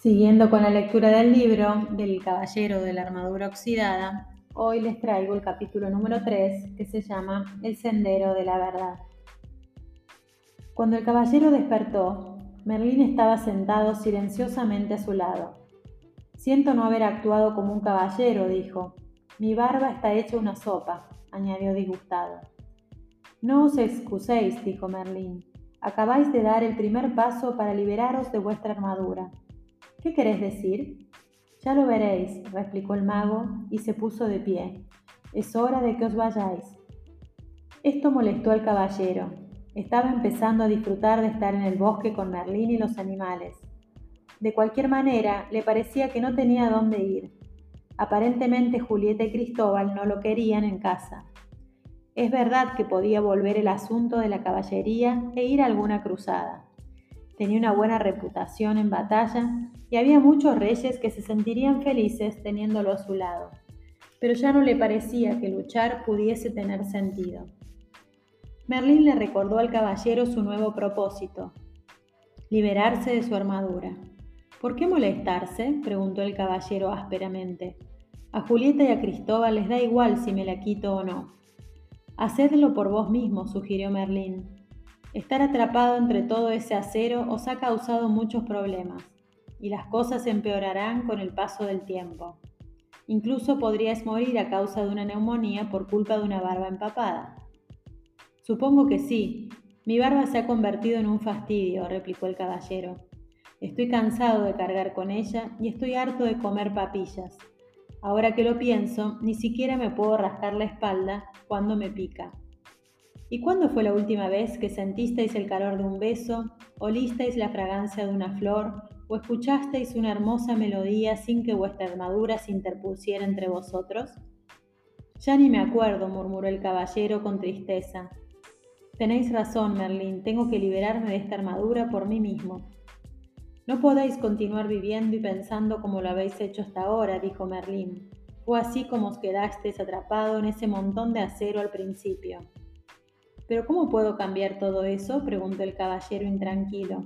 Siguiendo con la lectura del libro del Caballero de la Armadura Oxidada, hoy les traigo el capítulo número 3 que se llama El Sendero de la Verdad. Cuando el caballero despertó, Merlín estaba sentado silenciosamente a su lado. Siento no haber actuado como un caballero, dijo. Mi barba está hecha una sopa, añadió disgustado. No os excuséis, dijo Merlín. Acabáis de dar el primer paso para liberaros de vuestra armadura. ¿Qué querés decir? Ya lo veréis, replicó el mago y se puso de pie. Es hora de que os vayáis. Esto molestó al caballero. Estaba empezando a disfrutar de estar en el bosque con Merlín y los animales. De cualquier manera, le parecía que no tenía dónde ir. Aparentemente Julieta y Cristóbal no lo querían en casa. Es verdad que podía volver el asunto de la caballería e ir a alguna cruzada tenía una buena reputación en batalla y había muchos reyes que se sentirían felices teniéndolo a su lado, pero ya no le parecía que luchar pudiese tener sentido. Merlín le recordó al caballero su nuevo propósito, liberarse de su armadura. ¿Por qué molestarse? preguntó el caballero ásperamente. A Julieta y a Cristóbal les da igual si me la quito o no. Hacedlo por vos mismo, sugirió Merlín. Estar atrapado entre todo ese acero os ha causado muchos problemas y las cosas empeorarán con el paso del tiempo. Incluso podrías morir a causa de una neumonía por culpa de una barba empapada. Supongo que sí. Mi barba se ha convertido en un fastidio, replicó el caballero. Estoy cansado de cargar con ella y estoy harto de comer papillas. Ahora que lo pienso, ni siquiera me puedo rascar la espalda cuando me pica. ¿Y cuándo fue la última vez que sentisteis el calor de un beso, olisteis la fragancia de una flor o escuchasteis una hermosa melodía sin que vuestra armadura se interpusiera entre vosotros? Ya ni me acuerdo, murmuró el caballero con tristeza. Tenéis razón, Merlín, tengo que liberarme de esta armadura por mí mismo. No podéis continuar viviendo y pensando como lo habéis hecho hasta ahora, dijo Merlín. Fue así como os quedasteis atrapado en ese montón de acero al principio. ¿Pero cómo puedo cambiar todo eso? preguntó el caballero intranquilo.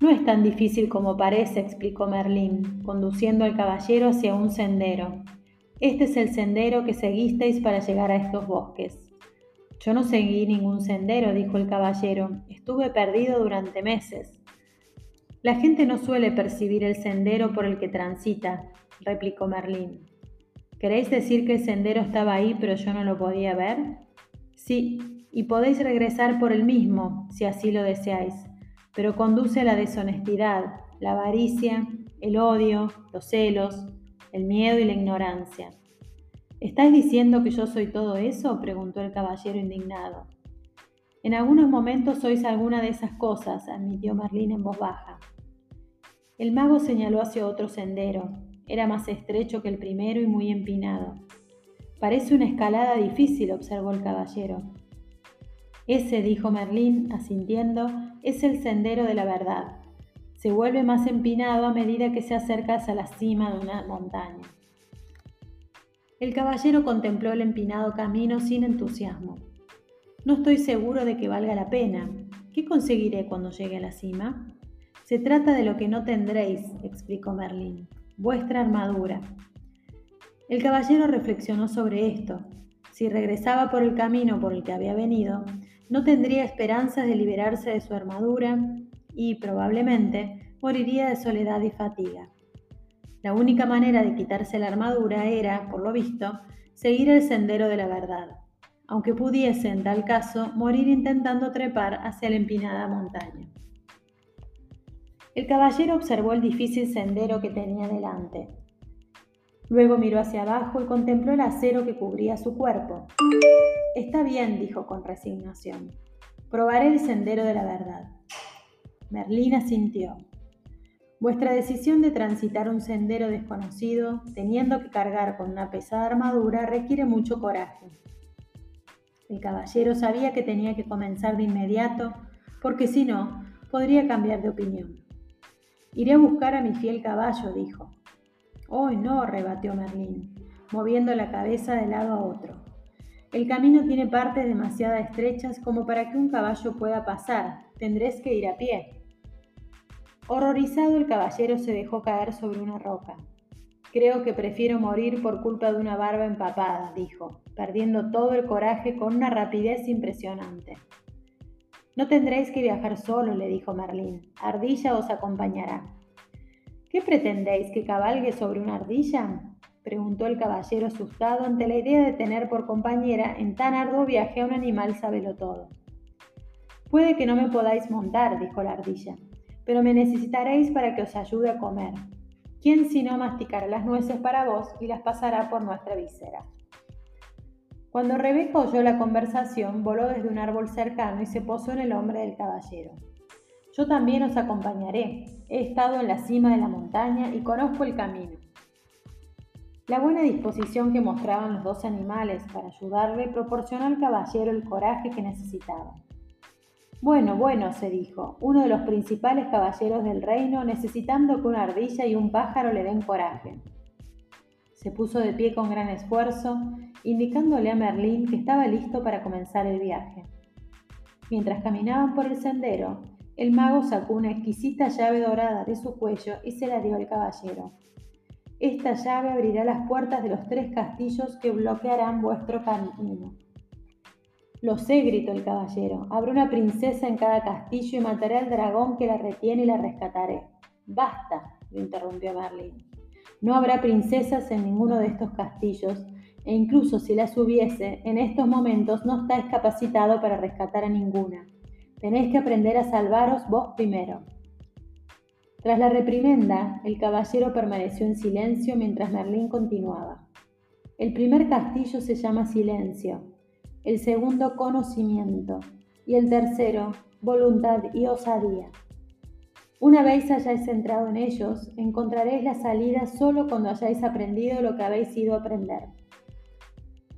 No es tan difícil como parece, explicó Merlín, conduciendo al caballero hacia un sendero. Este es el sendero que seguisteis para llegar a estos bosques. Yo no seguí ningún sendero, dijo el caballero. Estuve perdido durante meses. La gente no suele percibir el sendero por el que transita, replicó Merlín. ¿Queréis decir que el sendero estaba ahí pero yo no lo podía ver? Sí, y podéis regresar por el mismo, si así lo deseáis, pero conduce a la deshonestidad, la avaricia, el odio, los celos, el miedo y la ignorancia. ¿Estáis diciendo que yo soy todo eso? preguntó el caballero indignado. En algunos momentos sois alguna de esas cosas, admitió Merlín en voz baja. El mago señaló hacia otro sendero. Era más estrecho que el primero y muy empinado. Parece una escalada difícil, observó el caballero. Ese, dijo Merlín, asintiendo, es el sendero de la verdad. Se vuelve más empinado a medida que se acercas a la cima de una montaña. El caballero contempló el empinado camino sin entusiasmo. No estoy seguro de que valga la pena. ¿Qué conseguiré cuando llegue a la cima? Se trata de lo que no tendréis, explicó Merlín, vuestra armadura. El caballero reflexionó sobre esto. Si regresaba por el camino por el que había venido, no tendría esperanzas de liberarse de su armadura y probablemente moriría de soledad y fatiga. La única manera de quitarse la armadura era, por lo visto, seguir el sendero de la verdad, aunque pudiese, en tal caso, morir intentando trepar hacia la empinada montaña. El caballero observó el difícil sendero que tenía delante. Luego miró hacia abajo y contempló el acero que cubría su cuerpo. Está bien, dijo con resignación. Probaré el sendero de la verdad. Merlín asintió. Vuestra decisión de transitar un sendero desconocido, teniendo que cargar con una pesada armadura, requiere mucho coraje. El caballero sabía que tenía que comenzar de inmediato, porque si no, podría cambiar de opinión. Iré a buscar a mi fiel caballo, dijo. Oh, no, rebatió Merlín, moviendo la cabeza de lado a otro. El camino tiene partes demasiado estrechas como para que un caballo pueda pasar. Tendréis que ir a pie. Horrorizado el caballero se dejó caer sobre una roca. Creo que prefiero morir por culpa de una barba empapada, dijo, perdiendo todo el coraje con una rapidez impresionante. No tendréis que viajar solo, le dijo Merlín. Ardilla os acompañará. ¿Qué pretendéis que cabalgue sobre una ardilla? preguntó el caballero asustado ante la idea de tener por compañera en tan arduo viaje a un animal todo. Puede que no me podáis montar, dijo la ardilla, pero me necesitaréis para que os ayude a comer. ¿Quién si no masticará las nueces para vos y las pasará por nuestra visera? Cuando Rebeca oyó la conversación, voló desde un árbol cercano y se posó en el hombro del caballero. Yo también os acompañaré. He estado en la cima de la montaña y conozco el camino. La buena disposición que mostraban los dos animales para ayudarle proporcionó al caballero el coraje que necesitaba. Bueno, bueno, se dijo, uno de los principales caballeros del reino necesitando que una ardilla y un pájaro le den coraje. Se puso de pie con gran esfuerzo, indicándole a Merlín que estaba listo para comenzar el viaje. Mientras caminaban por el sendero, el mago sacó una exquisita llave dorada de su cuello y se la dio al caballero. Esta llave abrirá las puertas de los tres castillos que bloquearán vuestro camino. Lo sé, gritó el caballero. Habrá una princesa en cada castillo y mataré al dragón que la retiene y la rescataré. Basta, lo interrumpió Merlin. No habrá princesas en ninguno de estos castillos, e incluso si las hubiese, en estos momentos no estáis capacitado para rescatar a ninguna. Tenéis que aprender a salvaros vos primero. Tras la reprimenda, el caballero permaneció en silencio mientras Merlín continuaba. El primer castillo se llama silencio, el segundo conocimiento y el tercero voluntad y osadía. Una vez hayáis entrado en ellos, encontraréis la salida solo cuando hayáis aprendido lo que habéis ido a aprender.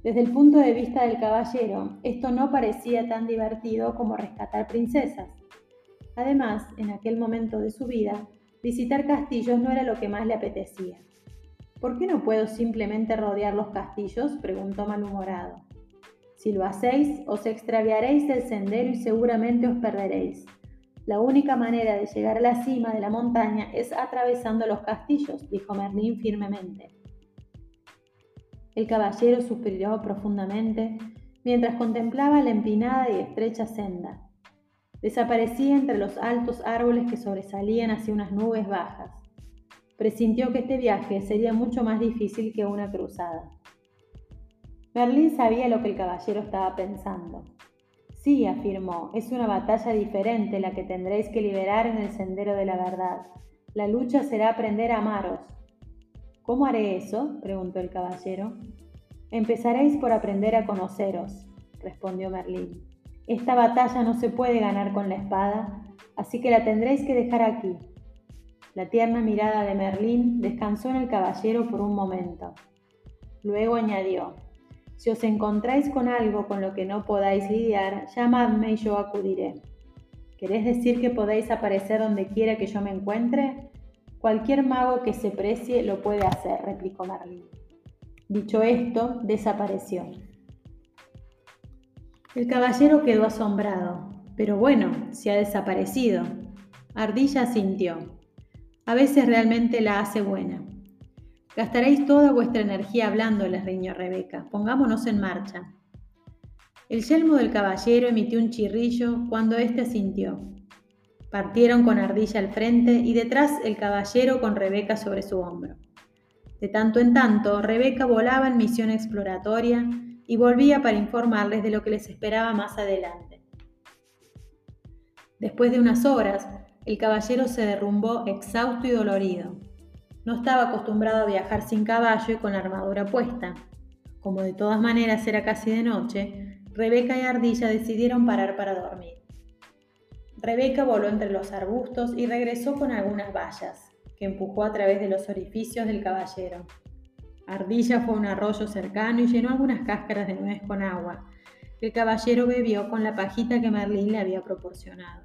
Desde el punto de vista del caballero, esto no parecía tan divertido como rescatar princesas. Además, en aquel momento de su vida, Visitar castillos no era lo que más le apetecía. ¿Por qué no puedo simplemente rodear los castillos? preguntó malhumorado. Si lo hacéis, os extraviaréis del sendero y seguramente os perderéis. La única manera de llegar a la cima de la montaña es atravesando los castillos, dijo Merlín firmemente. El caballero suspiró profundamente mientras contemplaba la empinada y estrecha senda. Desaparecía entre los altos árboles que sobresalían hacia unas nubes bajas. Presintió que este viaje sería mucho más difícil que una cruzada. Merlín sabía lo que el caballero estaba pensando. Sí, afirmó, es una batalla diferente la que tendréis que liberar en el sendero de la verdad. La lucha será aprender a amaros. ¿Cómo haré eso? preguntó el caballero. Empezaréis por aprender a conoceros, respondió Merlín. Esta batalla no se puede ganar con la espada, así que la tendréis que dejar aquí. La tierna mirada de Merlín descansó en el caballero por un momento. Luego añadió, si os encontráis con algo con lo que no podáis lidiar, llamadme y yo acudiré. ¿Queréis decir que podéis aparecer donde quiera que yo me encuentre? Cualquier mago que se precie lo puede hacer, replicó Merlín. Dicho esto, desapareció. El caballero quedó asombrado. Pero bueno, se ha desaparecido. Ardilla sintió. A veces realmente la hace buena. Gastaréis toda vuestra energía hablando, les riñó Rebeca. Pongámonos en marcha. El yelmo del caballero emitió un chirrillo cuando éste asintió. Partieron con Ardilla al frente y detrás el caballero con Rebeca sobre su hombro. De tanto en tanto, Rebeca volaba en misión exploratoria y volvía para informarles de lo que les esperaba más adelante. Después de unas horas, el caballero se derrumbó exhausto y dolorido. No estaba acostumbrado a viajar sin caballo y con la armadura puesta. Como de todas maneras era casi de noche, Rebeca y Ardilla decidieron parar para dormir. Rebeca voló entre los arbustos y regresó con algunas vallas, que empujó a través de los orificios del caballero. Ardilla fue a un arroyo cercano y llenó algunas cáscaras de nuez con agua. El caballero bebió con la pajita que Merlín le había proporcionado.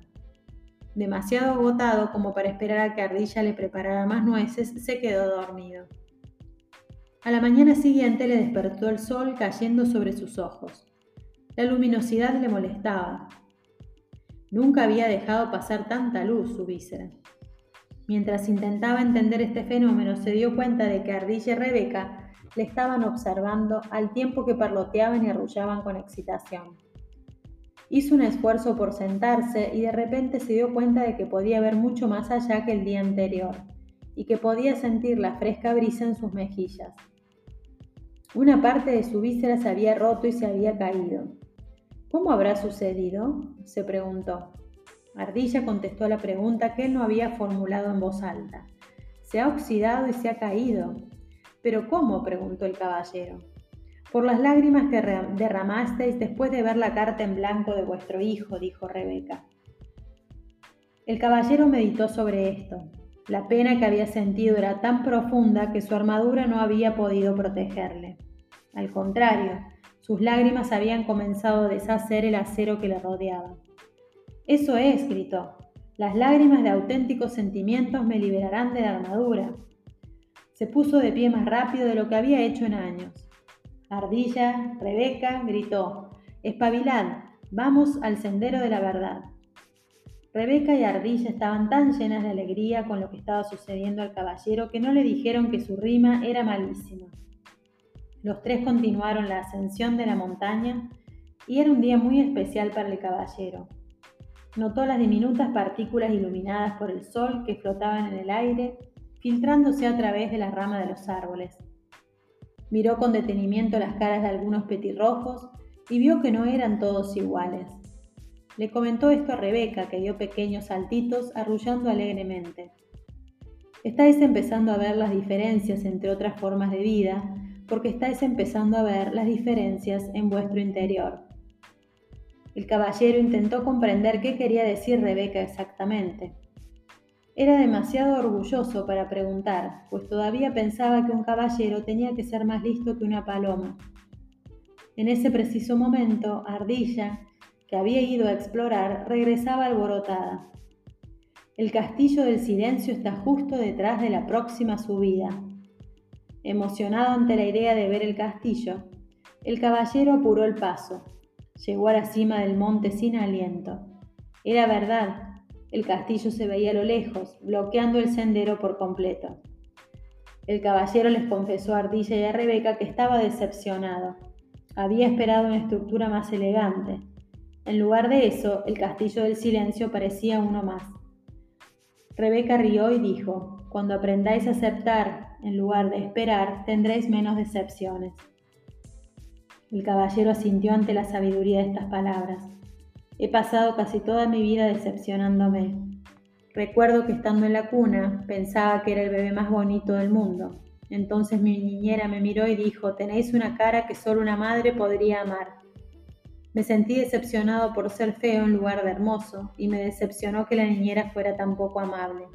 Demasiado agotado como para esperar a que Ardilla le preparara más nueces, se quedó dormido. A la mañana siguiente le despertó el sol cayendo sobre sus ojos. La luminosidad le molestaba. Nunca había dejado pasar tanta luz su víscera. Mientras intentaba entender este fenómeno, se dio cuenta de que Ardilla y Rebeca le estaban observando al tiempo que parloteaban y arrullaban con excitación. Hizo un esfuerzo por sentarse y de repente se dio cuenta de que podía ver mucho más allá que el día anterior y que podía sentir la fresca brisa en sus mejillas. Una parte de su víscera se había roto y se había caído. ¿Cómo habrá sucedido? se preguntó. Ardilla contestó la pregunta que él no había formulado en voz alta. Se ha oxidado y se ha caído. ¿Pero cómo? preguntó el caballero. Por las lágrimas que derramasteis después de ver la carta en blanco de vuestro hijo, dijo Rebeca. El caballero meditó sobre esto. La pena que había sentido era tan profunda que su armadura no había podido protegerle. Al contrario, sus lágrimas habían comenzado a deshacer el acero que le rodeaba. Eso es, gritó. Las lágrimas de auténticos sentimientos me liberarán de la armadura. Se puso de pie más rápido de lo que había hecho en años. Ardilla, Rebeca, gritó, espabilad, vamos al sendero de la verdad. Rebeca y Ardilla estaban tan llenas de alegría con lo que estaba sucediendo al caballero que no le dijeron que su rima era malísima. Los tres continuaron la ascensión de la montaña y era un día muy especial para el caballero. Notó las diminutas partículas iluminadas por el sol que flotaban en el aire, filtrándose a través de las ramas de los árboles. Miró con detenimiento las caras de algunos petirrojos y vio que no eran todos iguales. Le comentó esto a Rebeca, que dio pequeños saltitos, arrullando alegremente. Estáis empezando a ver las diferencias entre otras formas de vida, porque estáis empezando a ver las diferencias en vuestro interior. El caballero intentó comprender qué quería decir Rebeca exactamente. Era demasiado orgulloso para preguntar, pues todavía pensaba que un caballero tenía que ser más listo que una paloma. En ese preciso momento, Ardilla, que había ido a explorar, regresaba alborotada. El castillo del silencio está justo detrás de la próxima subida. Emocionado ante la idea de ver el castillo, el caballero apuró el paso. Llegó a la cima del monte sin aliento. Era verdad, el castillo se veía a lo lejos, bloqueando el sendero por completo. El caballero les confesó a Ardilla y a Rebeca que estaba decepcionado. Había esperado una estructura más elegante. En lugar de eso, el castillo del silencio parecía uno más. Rebeca rió y dijo, cuando aprendáis a aceptar en lugar de esperar, tendréis menos decepciones. El caballero asintió ante la sabiduría de estas palabras. He pasado casi toda mi vida decepcionándome. Recuerdo que estando en la cuna pensaba que era el bebé más bonito del mundo. Entonces mi niñera me miró y dijo, tenéis una cara que solo una madre podría amar. Me sentí decepcionado por ser feo en lugar de hermoso y me decepcionó que la niñera fuera tan poco amable.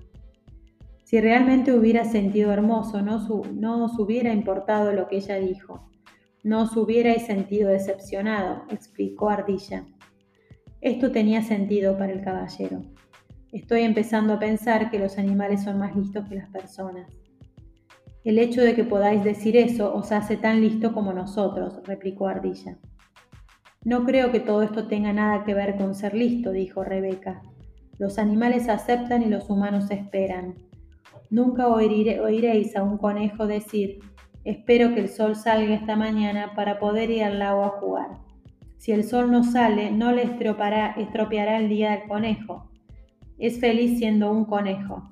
Si realmente hubiera sentido hermoso, no, no os hubiera importado lo que ella dijo. No os hubierais sentido decepcionado, explicó Ardilla. Esto tenía sentido para el caballero. Estoy empezando a pensar que los animales son más listos que las personas. El hecho de que podáis decir eso os hace tan listo como nosotros, replicó Ardilla. No creo que todo esto tenga nada que ver con ser listo, dijo Rebeca. Los animales aceptan y los humanos esperan. Nunca oiréis a un conejo decir, Espero que el sol salga esta mañana para poder ir al lago a jugar. Si el sol no sale, no le estropeará, el día del conejo. Es feliz siendo un conejo.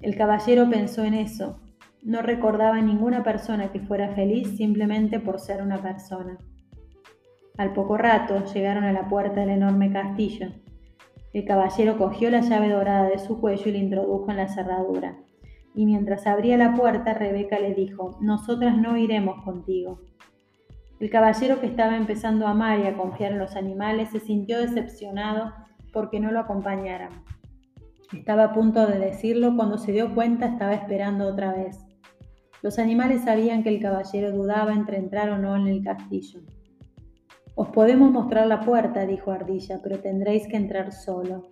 El caballero pensó en eso. No recordaba ninguna persona que fuera feliz simplemente por ser una persona. Al poco rato llegaron a la puerta del enorme castillo. El caballero cogió la llave dorada de su cuello y la introdujo en la cerradura y mientras abría la puerta Rebeca le dijo, nosotras no iremos contigo. El caballero que estaba empezando a amar y a confiar en los animales se sintió decepcionado porque no lo acompañaran. Estaba a punto de decirlo cuando se dio cuenta estaba esperando otra vez. Los animales sabían que el caballero dudaba entre entrar o no en el castillo. Os podemos mostrar la puerta, dijo Ardilla, pero tendréis que entrar solo.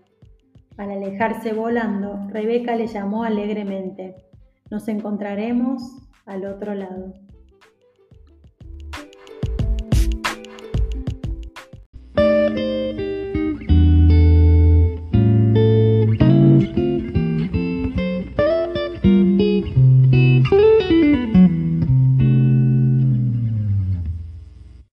Al alejarse volando, Rebeca le llamó alegremente, nos encontraremos al otro lado.